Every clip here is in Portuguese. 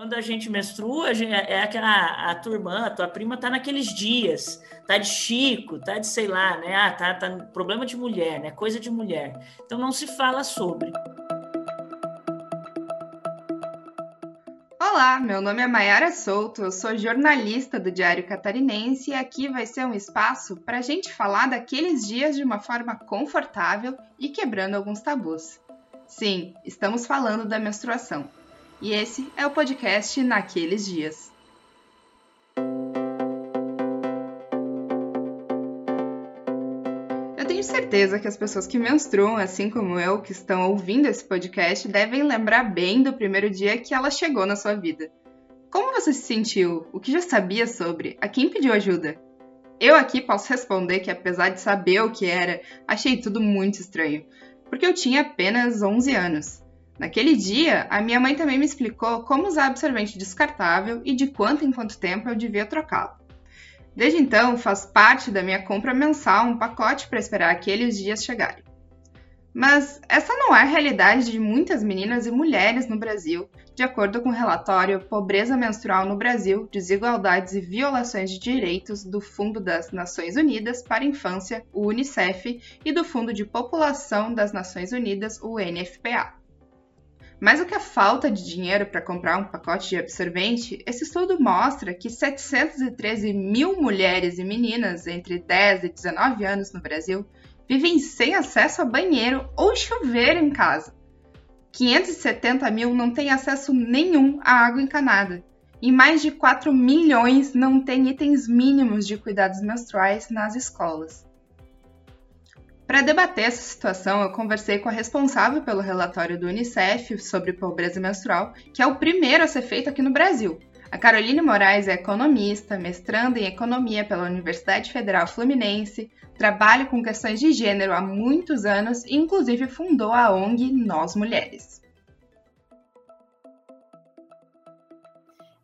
Quando a gente menstrua, a gente, é aquela a tua irmã, a tua prima tá naqueles dias, tá de chico, tá de sei lá, né? Ah, tá, tá problema de mulher, né? Coisa de mulher. Então não se fala sobre. Olá, meu nome é Mayara Souto, eu sou jornalista do Diário Catarinense e aqui vai ser um espaço para a gente falar daqueles dias de uma forma confortável e quebrando alguns tabus. Sim, estamos falando da menstruação. E esse é o podcast Naqueles Dias. Eu tenho certeza que as pessoas que menstruam, assim como eu, que estão ouvindo esse podcast, devem lembrar bem do primeiro dia que ela chegou na sua vida. Como você se sentiu? O que já sabia sobre? A quem pediu ajuda? Eu aqui posso responder que, apesar de saber o que era, achei tudo muito estranho, porque eu tinha apenas 11 anos. Naquele dia, a minha mãe também me explicou como usar absorvente descartável e de quanto em quanto tempo eu devia trocá-lo. Desde então, faz parte da minha compra mensal um pacote para esperar aqueles dias chegarem. Mas essa não é a realidade de muitas meninas e mulheres no Brasil, de acordo com o relatório Pobreza Menstrual no Brasil, Desigualdades e Violações de Direitos do Fundo das Nações Unidas para a Infância, o UNICEF, e do Fundo de População das Nações Unidas, o UNFPA. Mais do que a falta de dinheiro para comprar um pacote de absorvente, esse estudo mostra que 713 mil mulheres e meninas entre 10 e 19 anos no Brasil vivem sem acesso a banheiro ou chuveiro em casa. 570 mil não têm acesso nenhum à água encanada. E mais de 4 milhões não têm itens mínimos de cuidados menstruais nas escolas. Para debater essa situação, eu conversei com a responsável pelo relatório do Unicef sobre pobreza menstrual, que é o primeiro a ser feito aqui no Brasil. A Caroline Moraes é economista, mestranda em economia pela Universidade Federal Fluminense, trabalha com questões de gênero há muitos anos e, inclusive, fundou a ONG Nós Mulheres.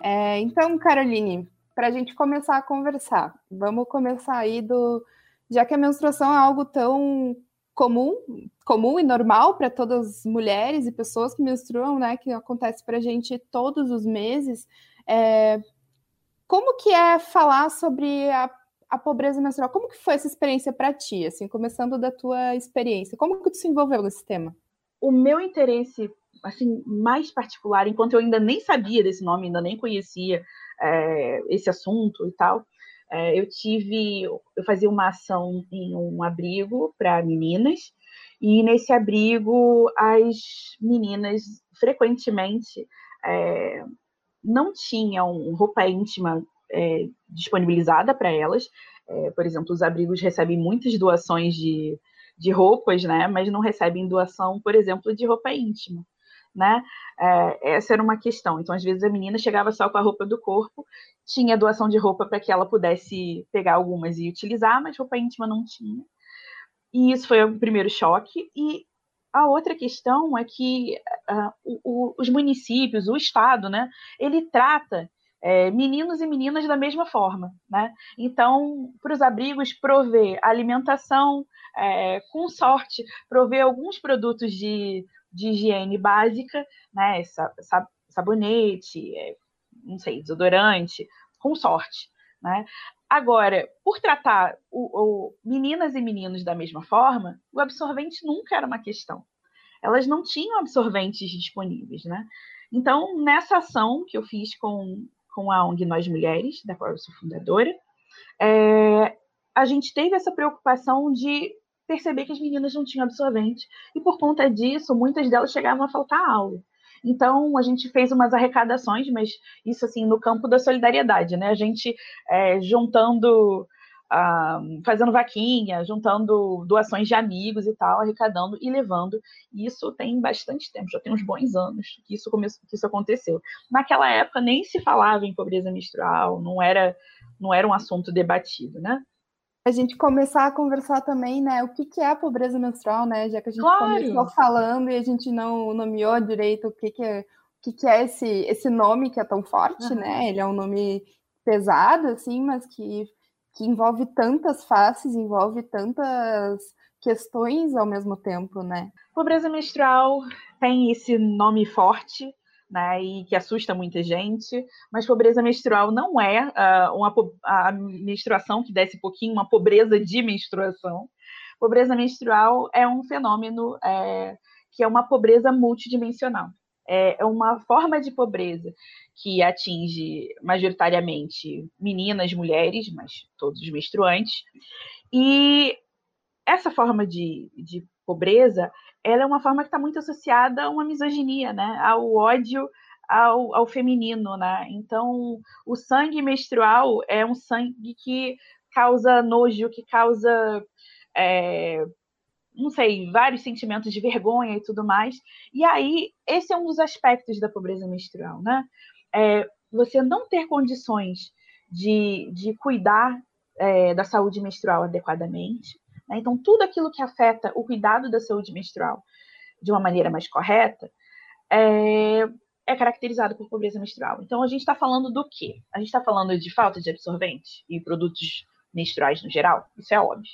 É, então, Caroline, para a gente começar a conversar, vamos começar aí do, já que a menstruação é algo tão comum, comum e normal para todas as mulheres e pessoas que menstruam, né, que acontece para a gente todos os meses, é, como que é falar sobre a, a, pobreza menstrual? Como que foi essa experiência para ti, assim, começando da tua experiência? Como que tu se envolveu nesse tema? O meu interesse, assim, mais particular, enquanto eu ainda nem sabia desse nome, ainda nem conhecia é, esse assunto e tal, eu tive, eu fazia uma ação em um abrigo para meninas, e nesse abrigo as meninas frequentemente é, não tinham roupa íntima é, disponibilizada para elas. É, por exemplo, os abrigos recebem muitas doações de, de roupas, né? Mas não recebem doação, por exemplo, de roupa íntima né? É, essa era uma questão. Então, às vezes, a menina chegava só com a roupa do corpo, tinha doação de roupa para que ela pudesse pegar algumas e utilizar, mas roupa íntima não tinha. E isso foi o primeiro choque. E a outra questão é que uh, o, o, os municípios, o Estado, né, ele trata é, meninos e meninas da mesma forma. Né? Então, para os abrigos, prover alimentação, é, com sorte, prover alguns produtos de de higiene básica, né? Sabonete, é, não sei, desodorante, com sorte, né? Agora, por tratar o, o, meninas e meninos da mesma forma, o absorvente nunca era uma questão. Elas não tinham absorventes disponíveis, né? Então, nessa ação que eu fiz com, com a ONG Nós Mulheres, da qual eu sou fundadora, é, a gente teve essa preocupação de perceber que as meninas não tinham absorvente. E por conta disso, muitas delas chegavam a faltar aula. Então, a gente fez umas arrecadações, mas isso assim, no campo da solidariedade, né? A gente é, juntando, uh, fazendo vaquinha, juntando doações de amigos e tal, arrecadando e levando. Isso tem bastante tempo, já tem uns bons anos que isso, começou, que isso aconteceu. Naquela época nem se falava em pobreza menstrual, não era, não era um assunto debatido, né? A gente começar a conversar também, né? O que, que é a pobreza menstrual, né? Já que a gente claro. começou falando e a gente não nomeou direito o que, que é, o que, que é esse, esse nome que é tão forte, uhum. né? Ele é um nome pesado, assim, mas que, que envolve tantas faces, envolve tantas questões ao mesmo tempo, né? Pobreza menstrual tem esse nome forte, né, e que assusta muita gente, mas pobreza menstrual não é uh, uma a menstruação que desce pouquinho, uma pobreza de menstruação. Pobreza menstrual é um fenômeno é, que é uma pobreza multidimensional. É, é uma forma de pobreza que atinge majoritariamente meninas, mulheres, mas todos os menstruantes. E essa forma de, de pobreza ela é uma forma que está muito associada a uma misoginia, né? Ao ódio ao, ao, feminino, né? Então, o sangue menstrual é um sangue que causa nojo, que causa, é, não sei, vários sentimentos de vergonha e tudo mais. E aí, esse é um dos aspectos da pobreza menstrual, né? É, você não ter condições de, de cuidar é, da saúde menstrual adequadamente, né? Então, tudo aquilo que afeta o cuidado da saúde menstrual de uma maneira mais correta é, é caracterizado por pobreza menstrual. Então, a gente está falando do quê? A gente está falando de falta de absorvente e produtos menstruais no geral, isso é óbvio.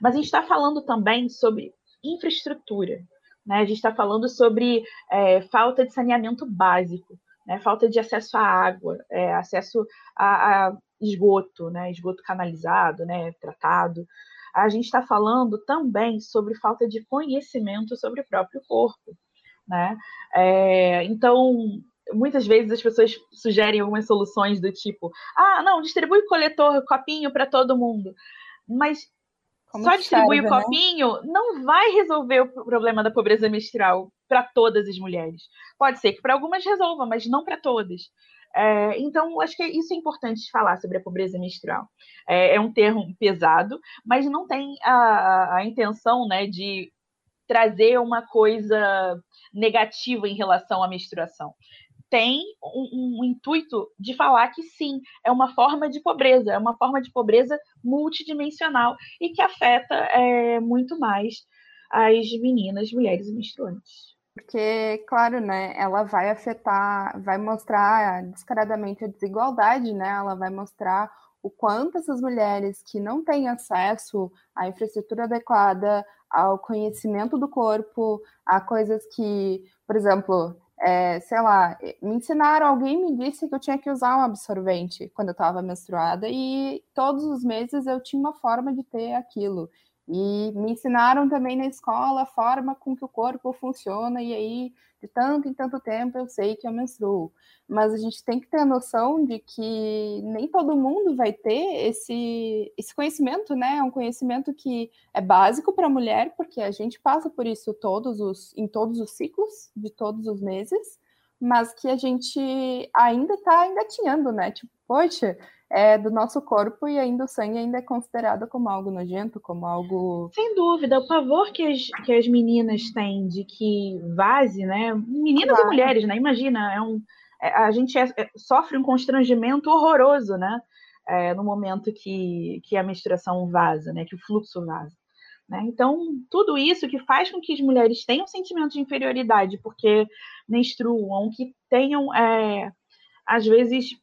Mas a gente está falando também sobre infraestrutura. Né? A gente está falando sobre é, falta de saneamento básico, né? falta de acesso à água, é, acesso a, a, esgoto, né? esgoto canalizado, né? tratado a gente está falando também sobre falta de conhecimento sobre o próprio corpo. Né? É, então, muitas vezes as pessoas sugerem algumas soluções do tipo: ah, não, distribui coletor, copinho para todo mundo. Mas Como só distribuir o né? copinho né? não vai resolver o problema da pobreza menstrual para todas as mulheres. Pode ser que para algumas resolva, mas não para todas. É, então, acho que isso é importante falar sobre a pobreza menstrual. É, é um termo pesado, mas não tem a, a intenção né, de trazer uma coisa negativa em relação à menstruação. Tem um, um, intuito de falar que sim, é uma forma de pobreza, é uma forma de pobreza multidimensional e que afeta é, muito mais as meninas, mulheres menstruantes. Porque, claro, né, ela vai afetar, vai mostrar descaradamente a desigualdade, né? Ela vai mostrar o quanto essas mulheres que não têm acesso à infraestrutura adequada, ao conhecimento do corpo, a coisas que, por exemplo, é, sei lá, me ensinaram, alguém me disse que eu tinha que usar um absorvente quando eu estava menstruada e todos os meses eu tinha uma forma de ter aquilo. E me ensinaram também na escola a forma com que o corpo funciona, e aí, de tanto em tanto tempo, eu sei que eu menstruo. Mas a gente tem que ter a noção de que nem todo mundo vai ter esse, esse conhecimento, né? É um conhecimento que é básico para a mulher, porque a gente passa por isso todos os, em todos os ciclos, de todos os meses, mas que a gente ainda está engatinhando, né? Tipo, poxa, é do nosso corpo e ainda o sangue ainda é considerado como algo nojento, como algo. Sem dúvida, o pavor que as, que as meninas têm de que vaze, né? Meninas claro. e mulheres, né? Imagina, é um, é, a gente é, é, sofre um constrangimento horroroso, né? É, no momento que, que a menstruação vaza, né? Que o fluxo vaza. Né? Então, tudo isso que faz com que as mulheres tenham sentimento de inferioridade, porque menstruam, que tenham, é, às vezes,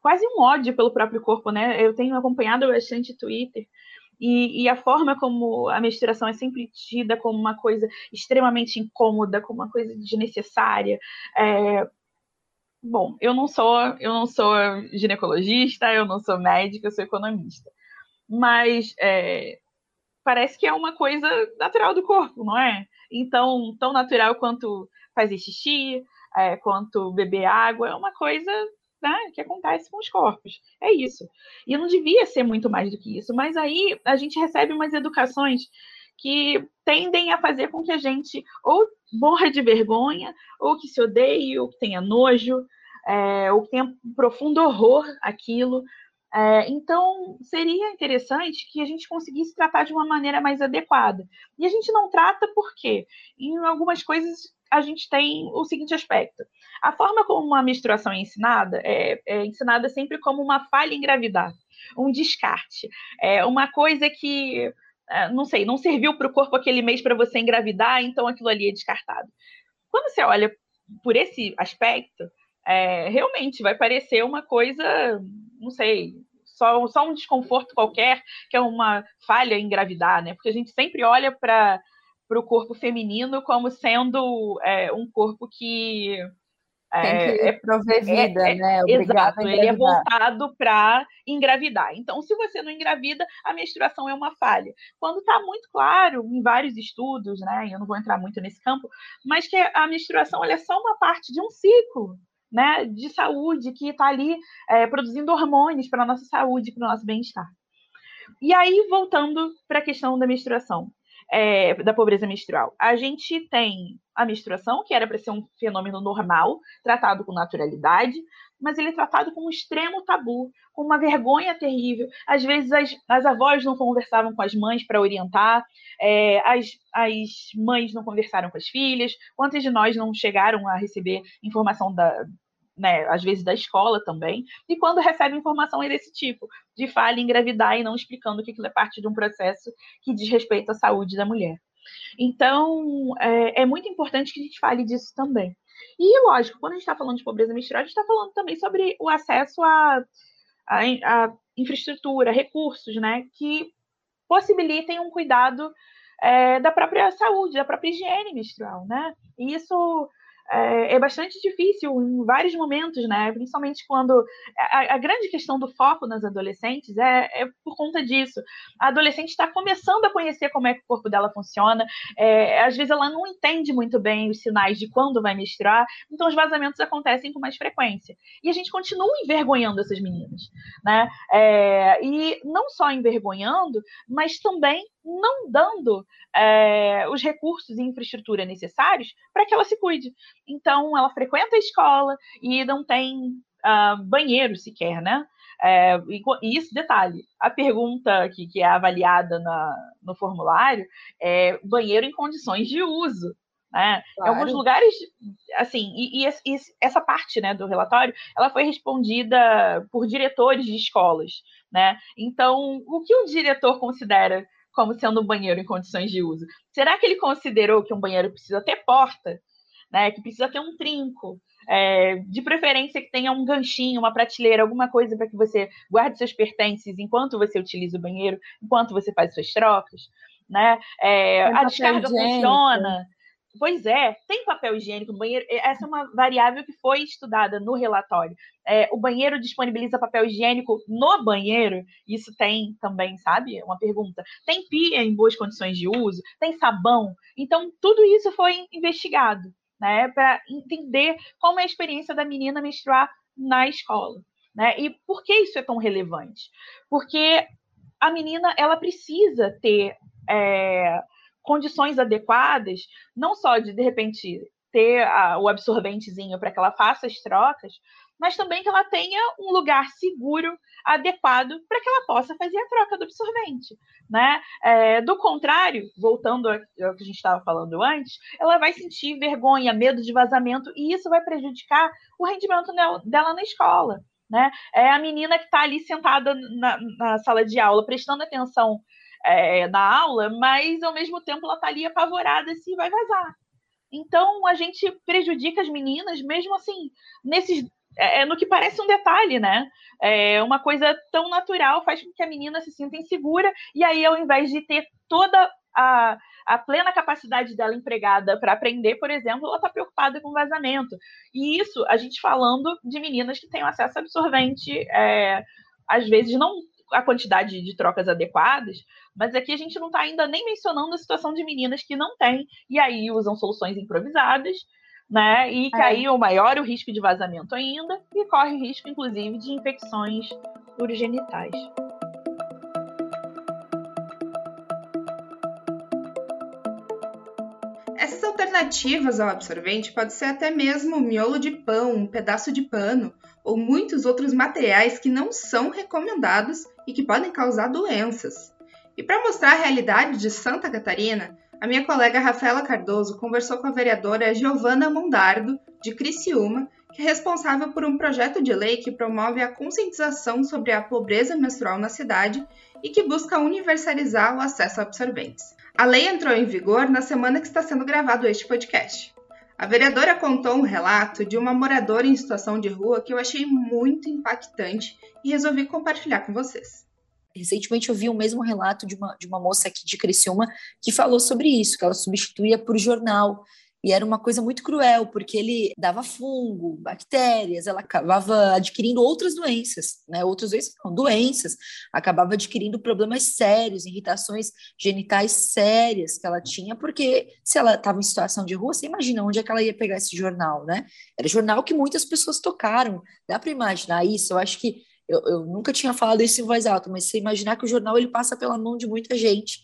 quase um ódio pelo próprio corpo, né? Eu tenho acompanhado bastante Twitter e, e, a forma como a menstruação é sempre tida como uma coisa extremamente incômoda, como uma coisa desnecessária. É... Bom, eu não sou eu não sou ginecologista, eu não sou médica, eu sou economista, mas é... parece que é uma coisa natural do corpo, não é? Então, tão natural quanto fazer xixi, é, quanto beber água, é uma coisa né, que acontece com os corpos. É isso. E não devia ser muito mais do que isso. Mas aí a gente recebe umas educações que tendem a fazer com que a gente ou morra de vergonha, ou que se odeie, ou que tenha nojo, é, ou que tenha um profundo horror aquilo. É, então, seria interessante que a gente conseguisse tratar de uma maneira mais adequada. E a gente não trata porque, em algumas coisas, a gente tem o seguinte aspecto. A forma como a menstruação é ensinada é, é ensinada sempre como uma falha em engravidar, um descarte. É uma coisa que, é, não sei, não serviu para o corpo aquele mês para você engravidar, então aquilo ali é descartado. Quando você olha por esse aspecto, é, realmente vai parecer uma coisa, não sei, só, só um desconforto qualquer, que é uma falha em engravidar, né? Porque a gente sempre olha para o corpo feminino como sendo é, um corpo que que é, prover é, é, né? exato, ele é voltado para engravidar. Então, se você não engravida, a menstruação é uma falha. Quando está muito claro em vários estudos, né? Eu não vou entrar muito nesse campo, mas que a menstruação é só uma parte de um ciclo. Né, de saúde que está ali é, produzindo hormônios para a nossa saúde, para o nosso bem-estar. E aí, voltando para a questão da menstruação é, da pobreza menstrual. A gente tem a menstruação, que era para ser um fenômeno normal, tratado com naturalidade, mas ele é tratado com um extremo tabu, com uma vergonha terrível. Às vezes as, as avós não conversavam com as mães para orientar, é, as, as mães não conversaram com as filhas. Quantas de nós não chegaram a receber informação da, né, às vezes da escola também, e quando recebe informação desse tipo, de falha engravidar e não explicando que aquilo é parte de um processo que diz respeito à saúde da mulher. Então, é, é muito importante que a gente fale disso também. E, lógico, quando a gente está falando de pobreza menstrual, a gente está falando também sobre o acesso a, a, a, infraestrutura, recursos, né, que possibilitem um cuidado é, da própria saúde, da própria higiene menstrual, né? E isso é, é, bastante difícil em vários momentos, né? Principalmente quando a, a grande questão do foco nas adolescentes é, é por conta disso. A adolescente está começando a conhecer como é que o corpo dela funciona. É, às vezes ela não entende muito bem os sinais de quando vai menstruar, então os vazamentos acontecem com mais frequência. E a gente continua envergonhando essas meninas, né? É, e não só envergonhando, mas também não dando é, os recursos e infraestrutura necessários para que ela se cuide. Então, ela frequenta a escola e não tem uh, banheiro sequer, né? É, e, isso, detalhe, a pergunta que, que é avaliada na, no formulário é banheiro em condições de uso. Né? Claro. Em alguns lugares, assim, e, e, e, essa parte né, do relatório, ela foi respondida por diretores de escolas, né? Então, o que o diretor considera como sendo um banheiro em condições de uso? Será que ele considerou que um banheiro precisa ter porta, né? Que precisa ter um trinco, é, de preferência que tenha um ganchinho, uma prateleira, alguma coisa para que você guarde seus pertences enquanto você utiliza o banheiro, enquanto você faz suas trocas, né? É, a descarga funciona. Pois é, tem papel higiênico no banheiro. Essa é uma variável que foi estudada no relatório. É, o banheiro disponibiliza papel higiênico no banheiro? Isso tem também, sabe? Uma pergunta. Tem pia em boas condições de uso? Tem sabão? Então, tudo isso foi investigado, né? Para entender como é a experiência da menina menstruar na escola. Né? E por que isso é tão relevante? Porque a menina ela precisa ter é, condições adequadas, não só de, de repente, ter a, o absorventezinho para que ela faça as trocas, mas também que ela tenha um lugar seguro, adequado, para que ela possa fazer a troca do absorvente. Né? É, do contrário, voltando ao que a gente estava falando antes, ela vai sentir vergonha, medo de vazamento, e isso vai prejudicar o rendimento dela na escola. Né? É a menina que está ali sentada na, na, sala de aula, prestando atenção é, na aula, mas ao mesmo tempo ela está ali apavorada se vai vazar. Então a gente prejudica as meninas, mesmo assim, nesses. É, é, no que parece um detalhe, né? É uma coisa tão natural faz com que a menina se sinta insegura, e aí, ao invés de ter toda a, a plena capacidade dela empregada para aprender, por exemplo, ela está preocupada com vazamento. E isso, a gente falando de meninas que têm acesso absorvente, é, às vezes não a quantidade de trocas adequadas, mas aqui a gente não está ainda nem mencionando a situação de meninas que não têm, e aí usam soluções improvisadas, né? E que é. aí o maior o risco de vazamento ainda, e corre o risco, inclusive, de infecções urogenitais. Essas alternativas ao absorvente pode ser até mesmo miolo de pão, um pedaço de pano ou muitos outros materiais que não são recomendados e que podem causar doenças. E para mostrar a realidade de Santa Catarina, a minha colega Rafaela Cardoso conversou com a vereadora Giovana Mondardo, de Criciúma, que é responsável por um projeto de lei que promove a conscientização sobre a pobreza menstrual na cidade e que busca universalizar o acesso a absorventes. A lei entrou em vigor na semana que está sendo gravado este podcast. A vereadora contou um relato de uma moradora em situação de rua que eu achei muito impactante e resolvi compartilhar com vocês. Recentemente eu vi o mesmo relato de uma, de uma moça aqui de Criciúma que falou sobre isso, que ela substituía por jornal. E era uma coisa muito cruel, porque ele dava fungo, bactérias, ela acabava adquirindo outras doenças, né? Outras doenças, não, doenças, acabava adquirindo problemas sérios, irritações genitais sérias que ela tinha, porque se ela estava em situação de rua, você imagina onde é que ela ia pegar esse jornal, né? Era jornal que muitas pessoas tocaram. Dá para imaginar isso? Eu acho que eu, eu, nunca tinha falado isso em voz alta, mas você imaginar que o jornal ele passa pela mão de muita gente.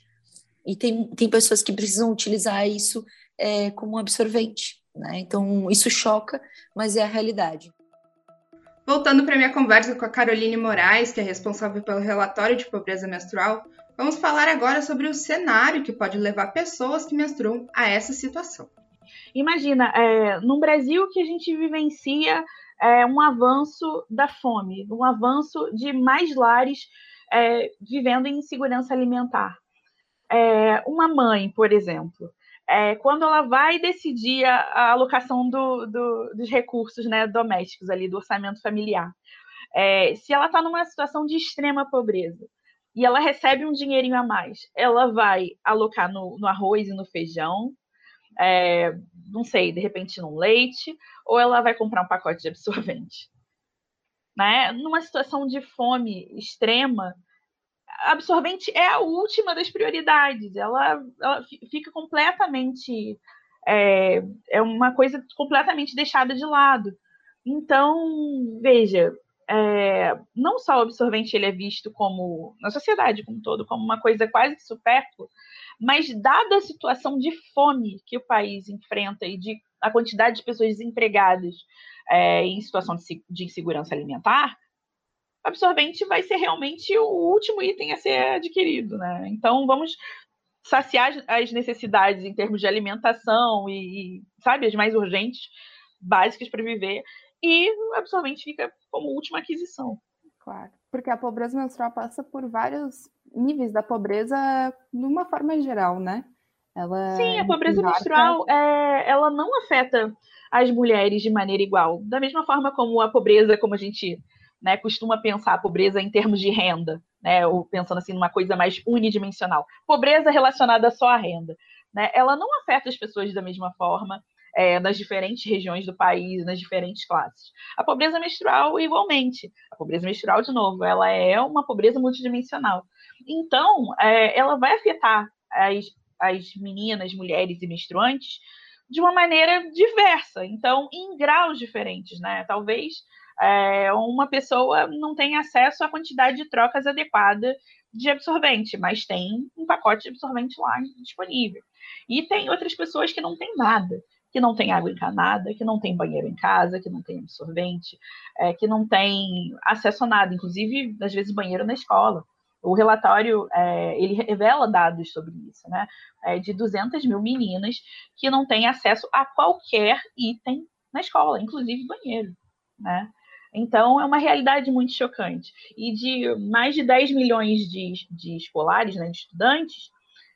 E tem, tem pessoas que precisam utilizar isso é, como um absorvente. Né? Então, isso choca, mas é a realidade. Voltando para minha conversa com a Caroline Moraes, que é responsável pelo relatório de pobreza menstrual, vamos falar agora sobre o cenário que pode levar pessoas que menstruam a essa situação. Imagina, é, no Brasil que a gente vivencia é, um avanço da fome, um avanço de mais lares é, vivendo em insegurança alimentar. É, uma mãe, por exemplo, é, quando ela vai decidir a, a alocação do, do, dos recursos né, domésticos ali, do orçamento familiar, é, se ela está numa situação de extrema pobreza e ela recebe um dinheirinho a mais, ela vai alocar no, no arroz e no feijão, é, não sei, de repente num leite, ou ela vai comprar um pacote de absorvente. Né? Numa situação de fome extrema, absorvente é a última das prioridades. Ela, ela fica completamente. É, é uma coisa completamente deixada de lado. Então, veja, é, não só o absorvente ele é visto como, na sociedade como um todo, como uma coisa quase que supérflua, mas dada a situação de fome que o país enfrenta e de a quantidade de pessoas desempregadas é, em situação de, de insegurança alimentar, absorvente vai ser realmente o último item a ser adquirido, né? Então vamos saciar as necessidades em termos de alimentação e, sabe, as mais urgentes, básicas para viver, e o absorvente fica como última aquisição. Claro, porque a pobreza menstrual passa por vários níveis da pobreza de uma forma geral, né? Ela Sim, a pobreza marca... menstrual é, ela não afeta as mulheres de maneira igual. Da mesma forma como a pobreza, como a gente né, costuma pensar a pobreza em termos de renda, né, ou pensando assim numa coisa mais unidimensional. Pobreza relacionada só à renda, né, ela não afeta as pessoas da mesma forma é, nas diferentes regiões do país, nas diferentes classes. A pobreza menstrual, igualmente. A pobreza menstrual, de novo, ela é uma pobreza multidimensional. Então, é, ela vai afetar as, as meninas, mulheres e menstruantes de uma maneira diversa, então, em graus diferentes, né? Talvez é, uma pessoa não tem acesso à quantidade de trocas adequada de absorvente, mas tem um pacote de absorvente lá disponível. E tem outras pessoas que não têm nada, que não tem água encanada, que não tem banheiro em casa, que não tem absorvente, é, que não tem acesso a nada, inclusive, às vezes, banheiro na escola. O relatório, é, ele revela dados sobre isso, né? É de 200 mil meninas que não têm acesso a qualquer item na escola, inclusive banheiro, né? Então, é uma realidade muito chocante. E de mais de 10 milhões de, de escolares, né, de estudantes,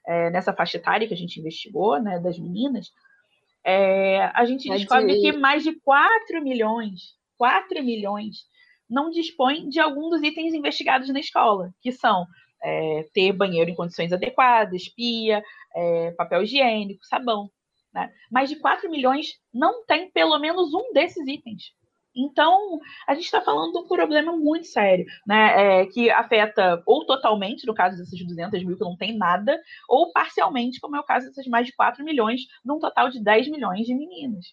é, nessa faixa etária que a gente investigou, né, das meninas, é, a gente descobre que mais de 4 milhões, 4 milhões, não dispõem de algum dos itens investigados na escola, que são é, ter banheiro em condições adequadas, pia, é, papel higiênico, sabão. Né? Mais de 4 milhões não tem pelo menos um desses itens. Então, a gente está falando de um problema muito sério, né? É, que afeta ou totalmente, no caso dessas 200 mil que não tem nada, ou parcialmente, como é o caso dessas mais de 4 milhões, num total de 10 milhões de meninas.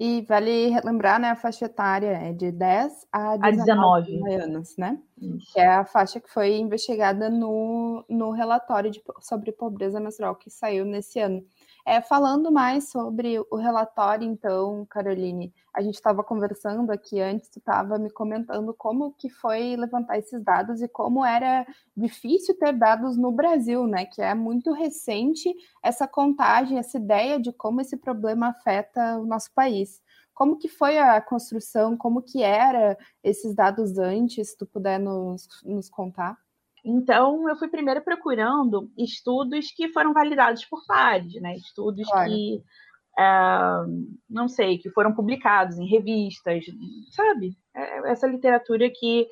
E vale lembrar, né, a faixa etária é de 10 a 19, a 19. anos, né? Isso. Que é a faixa que foi investigada no, no relatório de, sobre pobreza menstrual que saiu nesse ano. É, falando mais sobre o relatório, então, Caroline, a gente estava conversando aqui antes, tu estava me comentando como que foi levantar esses dados e como era difícil ter dados no Brasil, né? Que é muito recente essa contagem, essa ideia de como esse problema afeta o nosso país. Como que foi a construção, como que era esses dados antes, se tu puder nos, nos contar? Então, eu fui primeiro procurando estudos que foram validados por pares, né? Estudos claro. que, é, não sei, que foram publicados em revistas, sabe? É essa literatura que,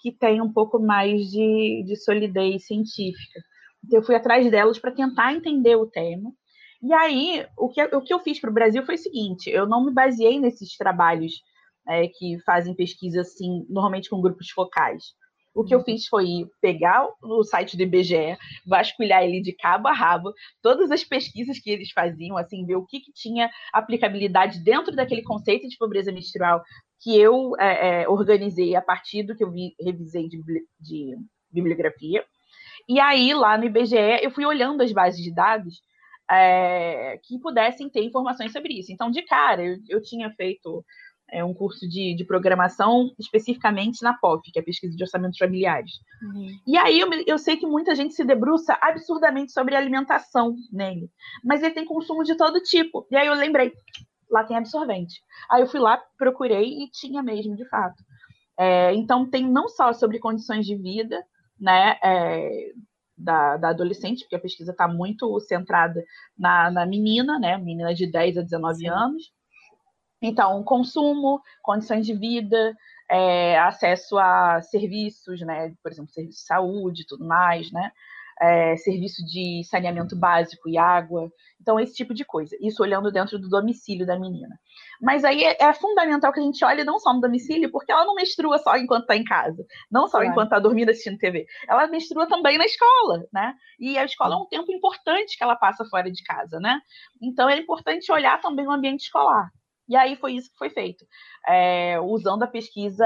que tem um pouco mais de, de solidez científica. Então, eu fui atrás delas para tentar entender o tema E aí, o que, o que eu fiz para o Brasil foi o seguinte: eu não me baseei nesses trabalhos é, que fazem pesquisa assim, normalmente com grupos focais. O que eu uhum. fiz foi pegar o site do IBGE, vasculhar ele de cabo a rabo, todas as pesquisas que eles faziam, assim, ver o que, que tinha aplicabilidade dentro daquele conceito de pobreza menstrual que eu é, é, organizei a partir do que eu vi, revisei de, de bibliografia. E aí, lá no IBGE, eu fui olhando as bases de dados é, que pudessem ter informações sobre isso. Então, de cara, eu, eu tinha feito é, um curso de, de, programação especificamente na POF, que é a Pesquisa de Orçamentos Familiares. Uhum. E aí eu, eu, sei que muita gente se debruça absurdamente sobre alimentação nele, mas ele tem consumo de todo tipo. E aí eu lembrei, lá tem absorvente. Aí eu fui lá, procurei e tinha mesmo, de fato. É, então tem não só sobre condições de vida, né, é, da, da, adolescente, porque a pesquisa está muito centrada na, na, menina, né, menina de 10 a 19 Sim. anos. Então, consumo, condições de vida, é, acesso a serviços, né, por exemplo, serviço de saúde e tudo mais, né, é, serviço de saneamento básico e água, então esse tipo de coisa. Isso olhando dentro do domicílio da menina. Mas aí é, é fundamental que a gente olhe não só no domicílio, porque ela não menstrua só enquanto está em casa, não só claro. enquanto está dormindo assistindo TV. Ela menstrua também na escola, né? E a escola é um tempo importante que ela passa fora de casa, né? Então é importante olhar também o ambiente escolar. E aí foi isso que foi feito, é, usando a pesquisa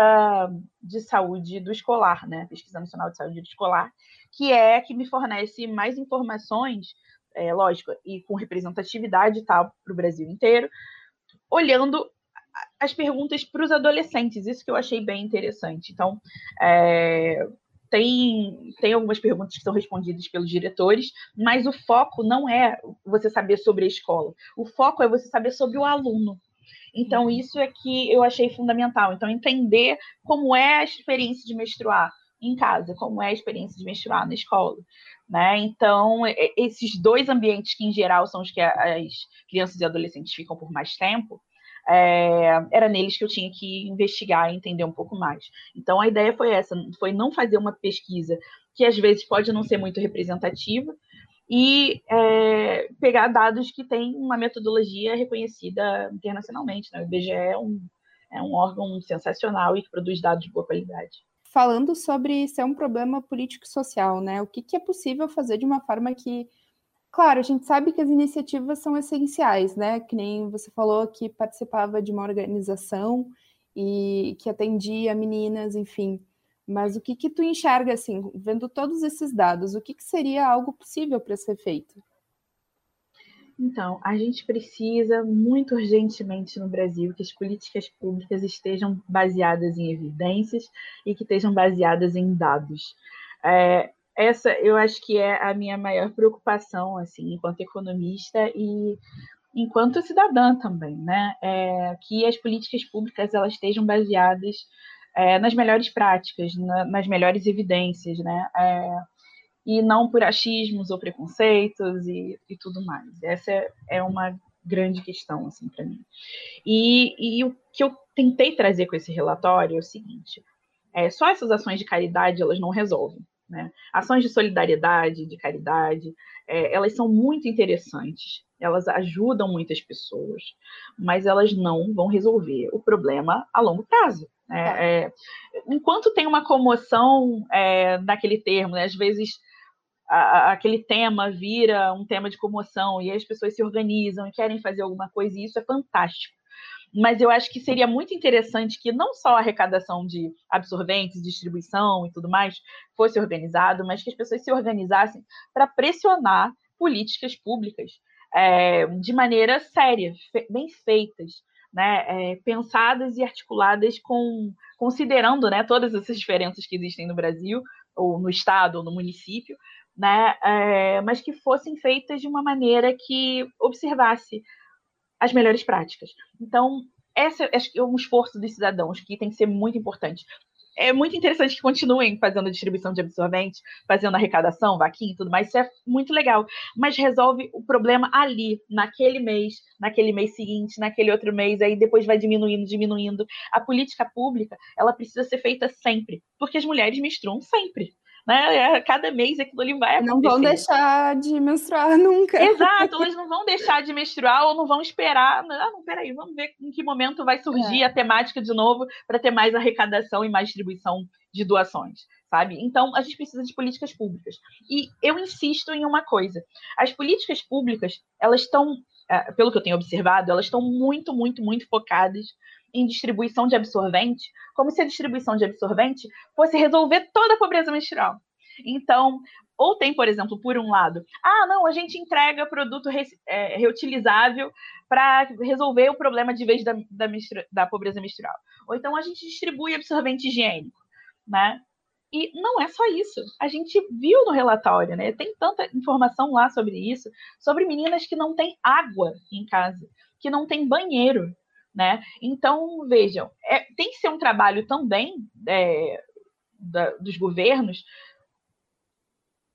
de saúde do escolar, né? Pesquisa Nacional de Saúde do Escolar, que é que me fornece mais informações, é, lógico, e com representatividade tal para o Brasil inteiro, olhando as perguntas para os adolescentes, isso que eu achei bem interessante. Então, é, tem, tem algumas perguntas que são respondidas pelos diretores, mas o foco não é você saber sobre a escola, o foco é você saber sobre o aluno. Então, isso é que eu achei fundamental. Então, entender como é a experiência de menstruar, em casa, como é a experiência de menstruar na escola. Né? Então, esses dois ambientes que, em geral, são os que as crianças e adolescentes ficam por mais tempo, é, era neles que eu tinha que investigar e entender um pouco mais. Então, a ideia foi essa, foi não fazer uma pesquisa que, às vezes, pode não ser muito representativa, e é, pegar dados que têm uma metodologia reconhecida internacionalmente. Né? O IBGE é um, é um órgão sensacional e que produz dados de boa qualidade falando sobre ser um problema político e social, né? O que, que é possível fazer de uma forma que Claro, a gente sabe que as iniciativas são essenciais, né? Que nem você falou que participava de uma organização e que atendia meninas, enfim. Mas o que que tu enxerga assim, vendo todos esses dados, o que, que seria algo possível para ser feito? Então, a gente precisa muito urgentemente no Brasil que as políticas públicas estejam baseadas em evidências e que estejam baseadas em dados. É, essa, eu acho que é a minha maior preocupação, assim, enquanto economista e enquanto cidadã também, né? É, que as políticas públicas elas estejam baseadas é, nas melhores práticas, na, nas melhores evidências, né? É, e não por achismos ou preconceitos e, e tudo mais. Essa é, é uma grande questão assim para mim. E, e, o que eu tentei trazer com esse relatório é o seguinte: é, só essas ações de caridade elas não resolvem. Né? Ações de solidariedade, de caridade, é, elas são muito interessantes, elas ajudam muitas pessoas, mas elas não vão resolver o problema a longo prazo. Né? Tá. É, enquanto tem uma comoção é, naquele termo, né? às vezes a, aquele tema vira um tema de comoção e as pessoas se organizam e querem fazer alguma coisa, e isso é fantástico. Mas eu acho que seria muito interessante que não só a arrecadação de absorventes, distribuição e tudo mais fosse organizado, mas que as pessoas se organizassem para pressionar políticas públicas é, de maneira séria, fe bem feitas, né, é, pensadas e articuladas com considerando né, todas essas diferenças que existem no Brasil, ou no estado, ou no município, né? É, mas que fossem feitas de uma maneira que observasse as melhores práticas. Então, esse é um esforço dos cidadãos que tem que ser muito importante. É muito interessante que continuem fazendo distribuição de absorventes, fazendo arrecadação, vaquinha e tudo mais, isso é muito legal. Mas resolve o problema ali, naquele mês, naquele mês seguinte, naquele outro mês, aí depois vai diminuindo, diminuindo. A política pública, ela precisa ser feita sempre, porque as mulheres menstruam sempre né? Cada mês aquilo ali vai acontecer. Não vão deixar de menstruar nunca. Exato, elas não vão deixar de menstruar ou não vão esperar. Ah, não, peraí, vamos ver em que momento vai surgir é. a temática de novo para ter mais arrecadação e mais distribuição de doações, sabe? Então, a gente precisa de políticas públicas. E eu insisto em uma coisa: as políticas públicas, elas estão, é, pelo que eu tenho observado, elas estão muito, muito, muito focadas em distribuição de absorvente, como se a distribuição de absorvente fosse resolver toda a pobreza menstrual. Então, ou tem, por exemplo, por um lado, ah, não, a gente entrega produto re, é, reutilizável para resolver o problema de vez da, da, da, pobreza menstrual. Ou então a gente distribui absorvente higiênico, né? E não é só isso. A gente viu no relatório, né? Tem tanta informação lá sobre isso, sobre meninas que não têm água em casa, que não têm banheiro, né? Então, vejam, é, tem que ser um trabalho também é, da, dos governos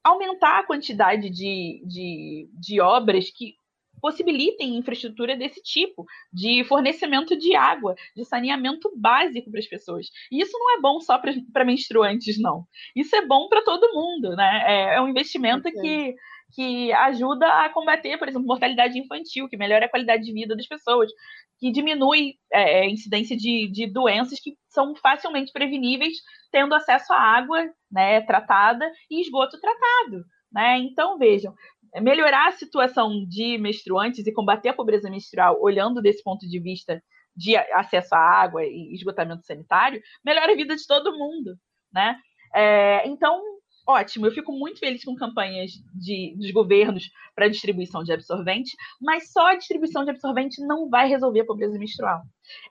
aumentar a quantidade de, de, de obras que possibilitem infraestrutura desse tipo, de fornecimento de água, de saneamento básico para as pessoas. E isso não é bom só para menstruantes, não. Isso é bom para todo mundo, né? É, é um investimento okay. que, que ajuda a combater, por exemplo, mortalidade infantil, que melhora a qualidade de vida das pessoas, que diminui é, a incidência de, de doenças que são facilmente preveníveis tendo acesso à água né, tratada e esgoto tratado. Né? Então, vejam, melhorar a situação de menstruantes e combater a pobreza menstrual, olhando desse ponto de vista de acesso à água e esgotamento sanitário, melhora a vida de todo mundo. Né? É, então, ótimo, eu fico muito feliz com campanhas de, dos governos para distribuição de absorvente, mas só a distribuição de absorvente não vai resolver a pobreza menstrual.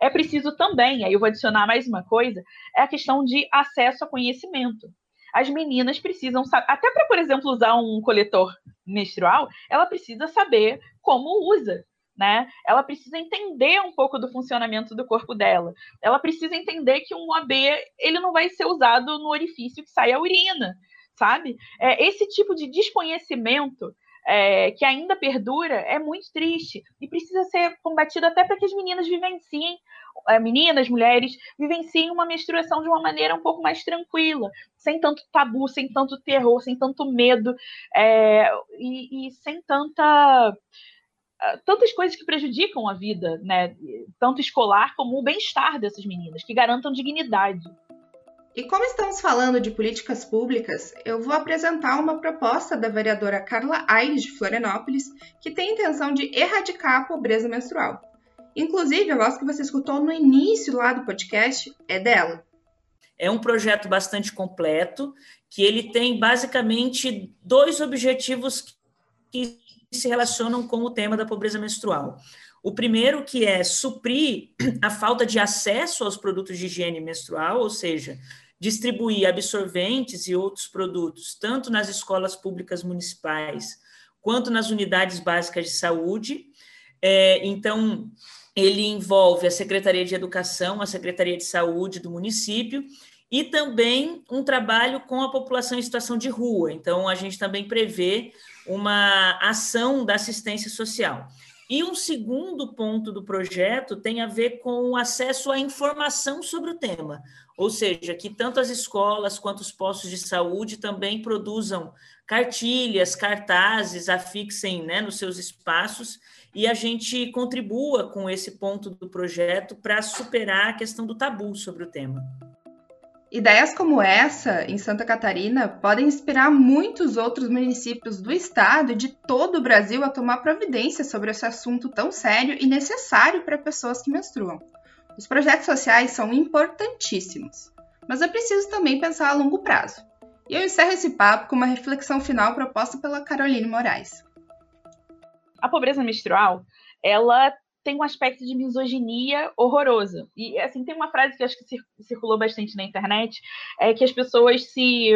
É preciso também, aí eu vou adicionar mais uma coisa, é a questão de acesso a conhecimento. As meninas precisam saber, até para, por exemplo, usar um coletor menstrual, ela precisa saber como usa, né? Ela precisa entender um pouco do funcionamento do corpo dela. Ela precisa entender que um AB ele não vai ser usado no orifício que sai a urina sabe? É, esse tipo de desconhecimento é, que ainda perdura é muito triste e precisa ser combatido até para que as meninas vivenciem, é, meninas, mulheres, vivenciem uma menstruação de uma maneira um pouco mais tranquila, sem tanto tabu, sem tanto terror, sem tanto medo é, e, e sem tanta tantas coisas que prejudicam a vida, né, tanto escolar como o bem-estar dessas meninas, que garantam dignidade. E como estamos falando de políticas públicas, eu vou apresentar uma proposta da vereadora Carla Aires de Florianópolis, que tem intenção de erradicar a pobreza menstrual. Inclusive, a voz que você escutou no início lá do podcast é dela. É um projeto bastante completo, que ele tem basicamente dois objetivos que se relacionam com o tema da pobreza menstrual. O primeiro que é suprir a falta de acesso aos produtos de higiene menstrual, ou seja, distribuir absorventes e outros produtos, tanto nas escolas públicas municipais quanto nas unidades básicas de saúde. É, então, ele envolve a Secretaria de Educação, a Secretaria de Saúde do município e também um trabalho com a população em situação de rua. Então, a gente também prevê uma ação da assistência social. E um segundo ponto do projeto tem a ver com o acesso à informação sobre o tema, ou seja, que tanto as escolas quanto os postos de saúde também produzam cartilhas, cartazes, afixem né, nos seus espaços e a gente contribua com esse ponto do projeto para superar a questão do tabu sobre o tema. Ideias como essa, em Santa Catarina, podem inspirar muitos outros municípios do estado e de todo o Brasil a tomar providência sobre esse assunto tão sério e necessário para pessoas que menstruam. Os projetos sociais são importantíssimos, mas é preciso também pensar a longo prazo. E eu encerro esse papo com uma reflexão final proposta pela Caroline Moraes. A pobreza menstrual, ela tem um aspecto de misoginia horroroso. E, assim, tem uma frase que acho que circulou bastante na internet, é que as pessoas se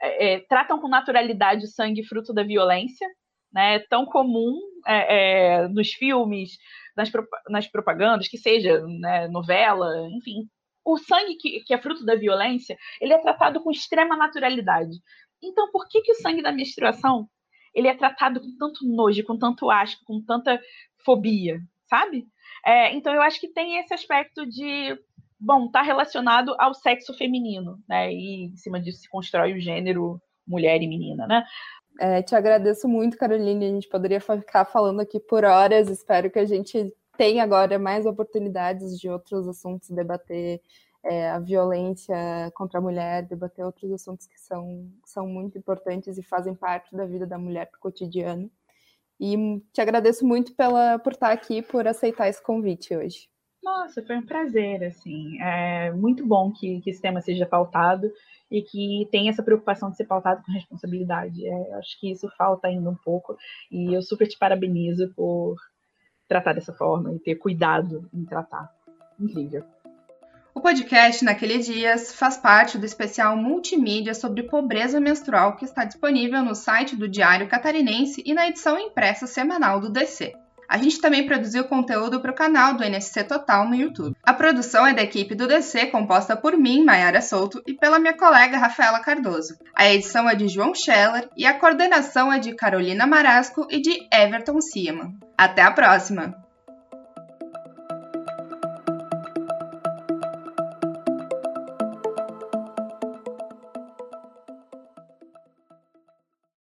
é, é, tratam com naturalidade o sangue fruto da violência, né? Tão comum é, é nos filmes, nas, nas propagandas, que seja né, novela, enfim. O sangue que, que é fruto da violência, ele é tratado com extrema naturalidade. Então, por que, que o sangue da menstruação ele é tratado com tanto nojo, com tanto asco, com tanta fobia? Sabe? É, então eu acho que tem esse aspecto de bom, está relacionado ao sexo feminino, né? E em cima disso se constrói o gênero mulher e menina, né? É, te agradeço muito, Caroline. A gente poderia ficar falando aqui por horas. Espero que a gente tenha agora mais oportunidades de outros assuntos, debater é, a violência contra a mulher, debater outros assuntos que são, são muito importantes e fazem parte da vida da mulher cotidiano. E te agradeço muito pela, por estar aqui, por aceitar esse convite hoje. Nossa, foi um prazer, assim. É muito bom que, que esse tema seja pautado e que tenha essa preocupação de ser pautado com responsabilidade. É, acho que isso falta ainda um pouco e eu super te parabenizo por tratar dessa forma e ter cuidado em tratar. Incrível. Podcast Naqueles Dias faz parte do especial multimídia sobre pobreza menstrual que está disponível no site do Diário Catarinense e na edição impressa semanal do DC. A gente também produziu conteúdo para o canal do NSC Total no YouTube. A produção é da equipe do DC, composta por mim, Mayara Souto, e pela minha colega Rafaela Cardoso. A edição é de João Scheller e a coordenação é de Carolina Marasco e de Everton Sieman. Até a próxima!